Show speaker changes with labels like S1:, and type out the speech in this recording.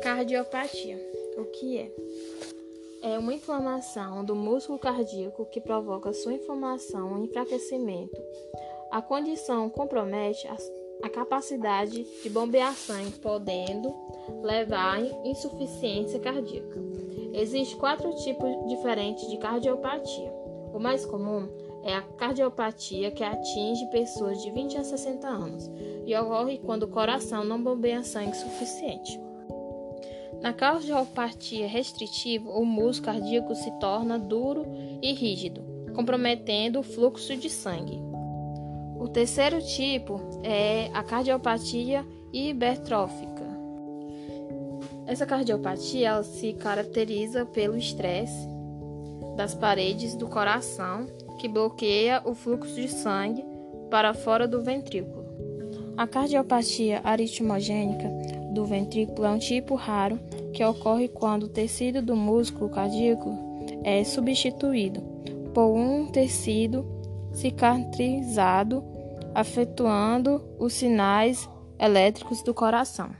S1: Cardiopatia. O que é? É uma inflamação do músculo cardíaco que provoca sua inflamação e enfraquecimento. A condição compromete a capacidade de bombear sangue, podendo levar à insuficiência cardíaca. Existem quatro tipos diferentes de cardiopatia. O mais comum é a cardiopatia que atinge pessoas de 20 a 60 anos e ocorre quando o coração não bombeia sangue suficiente. Na cardiopatia restritiva, o músculo cardíaco se torna duro e rígido, comprometendo o fluxo de sangue. O terceiro tipo é a cardiopatia hipertrófica. Essa cardiopatia se caracteriza pelo estresse das paredes do coração que bloqueia o fluxo de sangue para fora do ventrículo. A cardiopatia aritmogênica do ventrículo é um tipo raro que ocorre quando o tecido do músculo cardíaco é substituído por um tecido cicatrizado, afetando os sinais elétricos do coração.